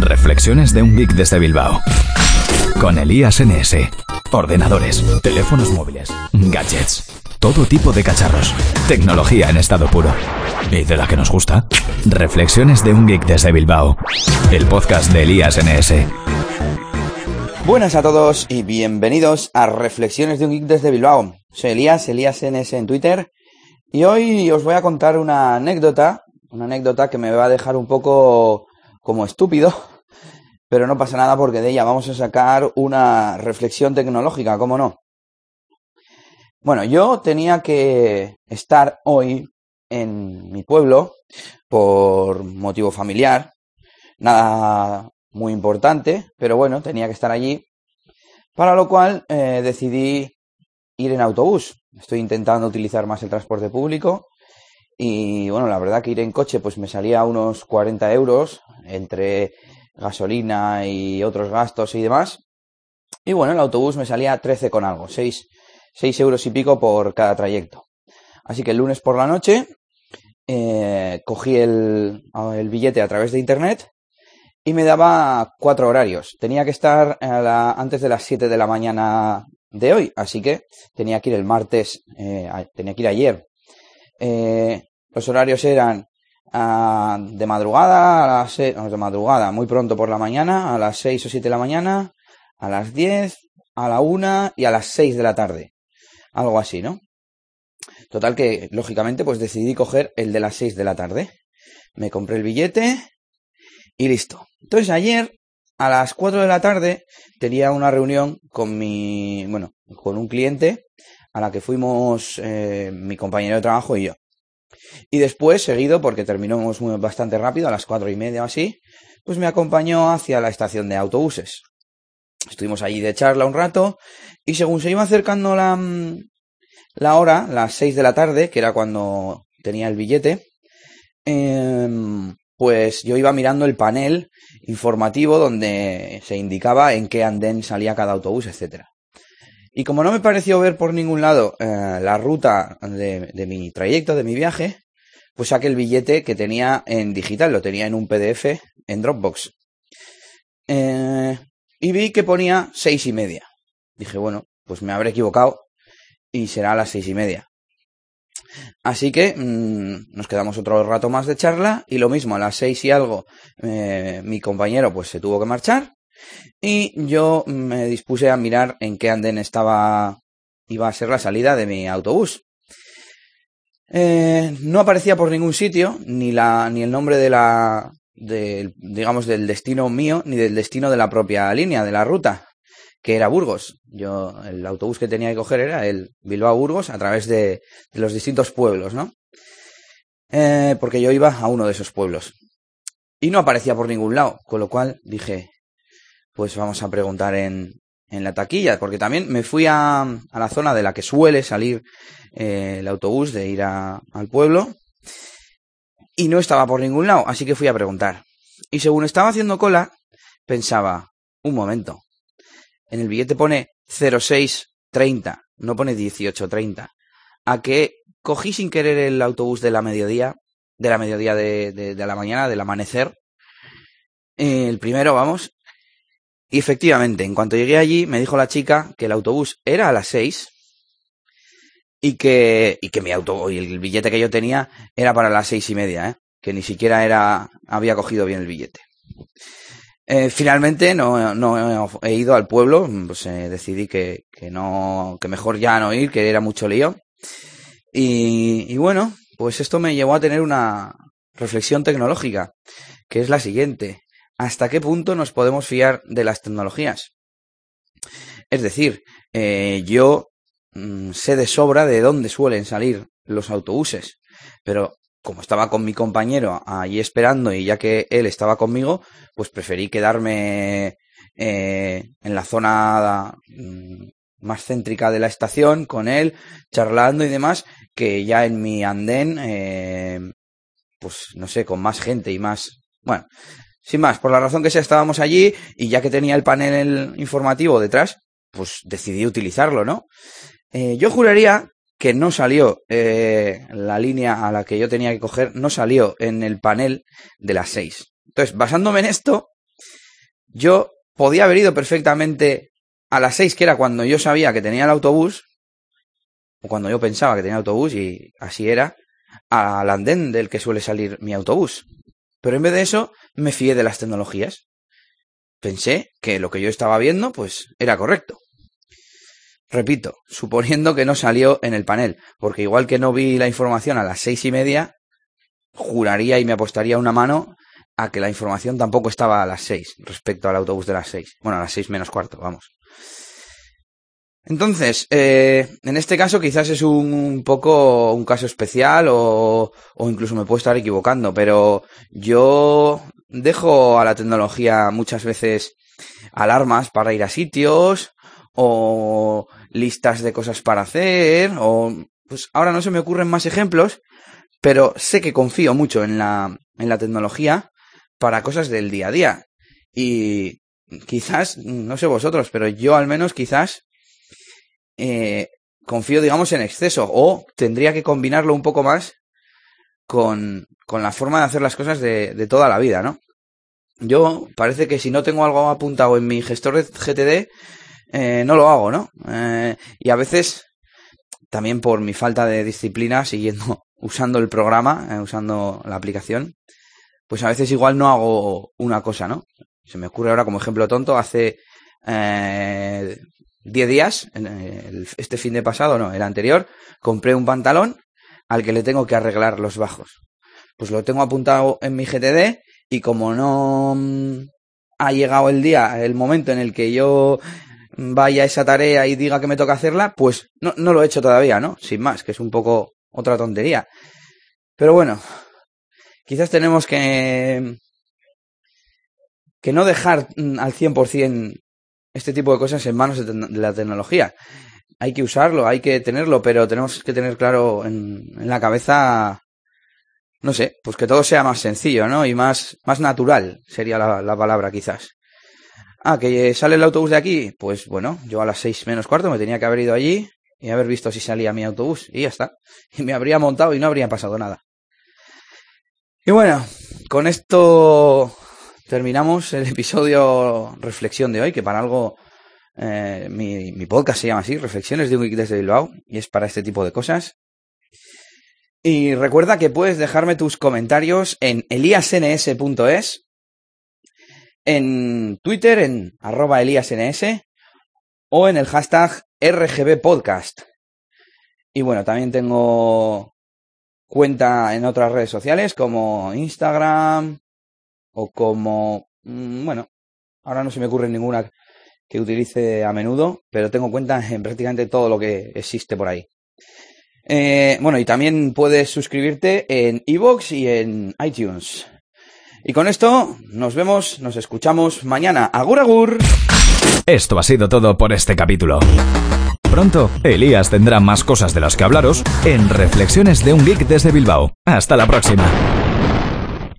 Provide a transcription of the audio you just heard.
Reflexiones de un geek desde Bilbao. Con Elías NS. Ordenadores, teléfonos móviles, gadgets, todo tipo de cacharros. Tecnología en estado puro. ¿Y de la que nos gusta? Reflexiones de un geek desde Bilbao. El podcast de Elías NS. Buenas a todos y bienvenidos a Reflexiones de un geek desde Bilbao. Soy Elías, Elías NS en Twitter. Y hoy os voy a contar una anécdota, una anécdota que me va a dejar un poco como estúpido, pero no pasa nada porque de ella vamos a sacar una reflexión tecnológica, ¿cómo no? Bueno, yo tenía que estar hoy en mi pueblo por motivo familiar, nada muy importante, pero bueno, tenía que estar allí, para lo cual eh, decidí ir en autobús. Estoy intentando utilizar más el transporte público y bueno, la verdad que ir en coche pues me salía unos 40 euros entre gasolina y otros gastos y demás. Y bueno, el autobús me salía 13 con algo, 6, 6 euros y pico por cada trayecto. Así que el lunes por la noche eh, cogí el, el, billete a través de internet y me daba cuatro horarios. Tenía que estar antes de las 7 de la mañana de hoy, así que tenía que ir el martes, eh, tenía que ir ayer. Eh, los horarios eran uh, de madrugada, a las no, de madrugada, muy pronto por la mañana, a las 6 o 7 de la mañana, a las 10, a la 1 y a las 6 de la tarde. Algo así, ¿no? Total que, lógicamente, pues decidí coger el de las 6 de la tarde. Me compré el billete y listo. Entonces ayer, a las 4 de la tarde, tenía una reunión con mi, bueno, con un cliente a la que fuimos eh, mi compañero de trabajo y yo. Y después, seguido, porque terminamos muy, bastante rápido, a las cuatro y media o así, pues me acompañó hacia la estación de autobuses. Estuvimos allí de charla un rato y según se iba acercando la, la hora, las seis de la tarde, que era cuando tenía el billete, eh, pues yo iba mirando el panel informativo donde se indicaba en qué andén salía cada autobús, etcétera. Y como no me pareció ver por ningún lado eh, la ruta de, mi trayecto, de mi viaje, pues saqué el billete que tenía en digital, lo tenía en un PDF en Dropbox. Eh, y vi que ponía seis y media. Dije, bueno, pues me habré equivocado y será a las seis y media. Así que mmm, nos quedamos otro rato más de charla y lo mismo, a las seis y algo eh, mi compañero pues se tuvo que marchar y yo me dispuse a mirar en qué andén estaba iba a ser la salida de mi autobús. Eh, no aparecía por ningún sitio ni la ni el nombre de la de, digamos del destino mío ni del destino de la propia línea de la ruta que era Burgos. Yo el autobús que tenía que coger era el Bilbao Burgos a través de, de los distintos pueblos, ¿no? Eh, porque yo iba a uno de esos pueblos y no aparecía por ningún lado, con lo cual dije pues vamos a preguntar en, en la taquilla, porque también me fui a, a la zona de la que suele salir eh, el autobús de ir al pueblo y no estaba por ningún lado, así que fui a preguntar. Y según estaba haciendo cola, pensaba, un momento, en el billete pone 0630, no pone 1830. A que cogí sin querer el autobús de la mediodía, de la mediodía de, de, de la mañana, del amanecer, el primero, vamos, y efectivamente, en cuanto llegué allí, me dijo la chica que el autobús era a las seis y que, y que mi auto y el billete que yo tenía era para las seis y media, ¿eh? que ni siquiera era, había cogido bien el billete. Eh, finalmente no, no, he ido al pueblo, pues eh, decidí que, que no, que mejor ya no ir, que era mucho lío. Y, y bueno, pues esto me llevó a tener una reflexión tecnológica, que es la siguiente hasta qué punto nos podemos fiar de las tecnologías. Es decir, eh, yo mmm, sé de sobra de dónde suelen salir los autobuses, pero como estaba con mi compañero allí esperando y ya que él estaba conmigo, pues preferí quedarme eh, en la zona mmm, más céntrica de la estación con él, charlando y demás, que ya en mi andén, eh, pues no sé, con más gente y más... Bueno, sin más, por la razón que sea, estábamos allí y ya que tenía el panel informativo detrás, pues decidí utilizarlo, ¿no? Eh, yo juraría que no salió eh, la línea a la que yo tenía que coger, no salió en el panel de las seis. Entonces, basándome en esto, yo podía haber ido perfectamente a las 6, que era cuando yo sabía que tenía el autobús, o cuando yo pensaba que tenía autobús, y así era, al andén del que suele salir mi autobús. Pero en vez de eso, me fié de las tecnologías. Pensé que lo que yo estaba viendo, pues, era correcto. Repito, suponiendo que no salió en el panel, porque igual que no vi la información a las seis y media, juraría y me apostaría una mano a que la información tampoco estaba a las seis respecto al autobús de las seis. Bueno, a las seis menos cuarto, vamos. Entonces, eh, en este caso quizás es un, poco un caso especial o, o incluso me puedo estar equivocando, pero yo dejo a la tecnología muchas veces alarmas para ir a sitios o listas de cosas para hacer o pues ahora no se me ocurren más ejemplos, pero sé que confío mucho en la, en la tecnología para cosas del día a día. Y quizás, no sé vosotros, pero yo al menos quizás eh, confío, digamos, en exceso o tendría que combinarlo un poco más con, con la forma de hacer las cosas de, de toda la vida, ¿no? Yo parece que si no tengo algo apuntado en mi gestor de GTD, eh, no lo hago, ¿no? Eh, y a veces, también por mi falta de disciplina, siguiendo, usando el programa, usando la aplicación, pues a veces igual no hago una cosa, ¿no? Se me ocurre ahora como ejemplo tonto, hace 10 días, este fin de pasado, no, el anterior, compré un pantalón al que le tengo que arreglar los bajos. Pues lo tengo apuntado en mi GTD y como no mm, ha llegado el día, el momento en el que yo vaya a esa tarea y diga que me toca hacerla, pues no, no lo he hecho todavía, ¿no? Sin más, que es un poco otra tontería. Pero bueno, quizás tenemos que que no dejar mm, al 100% este tipo de cosas en manos de, la tecnología. Hay que usarlo, hay que tenerlo, pero tenemos que tener claro en, la cabeza, no sé, pues que todo sea más sencillo, ¿no? Y más, más natural sería la, la palabra quizás. Ah, que sale el autobús de aquí. Pues bueno, yo a las seis menos cuarto me tenía que haber ido allí y haber visto si salía mi autobús. Y ya está. Y me habría montado y no habría pasado nada. Y bueno, con esto terminamos el episodio reflexión de hoy, que para algo eh, mi, podcast se llama así, Reflexiones de un Geek desde Bilbao, y es para este tipo de cosas. Y recuerda que puedes dejarme tus comentarios en eliasns.es en Twitter en arroba eliasns o en el hashtag RGBpodcast. Y bueno, también tengo cuenta en otras redes sociales como Instagram o como... Mm, bueno, ahora no se me ocurre ninguna que utilice a menudo, pero tengo cuenta en prácticamente todo lo que existe por ahí. Eh, bueno, y también puedes suscribirte en iVoox y en iTunes. Y con esto nos vemos, nos escuchamos mañana. Agur agur. Esto ha sido todo por este capítulo. Pronto, Elías tendrá más cosas de las que hablaros en Reflexiones de un Geek desde Bilbao. Hasta la próxima.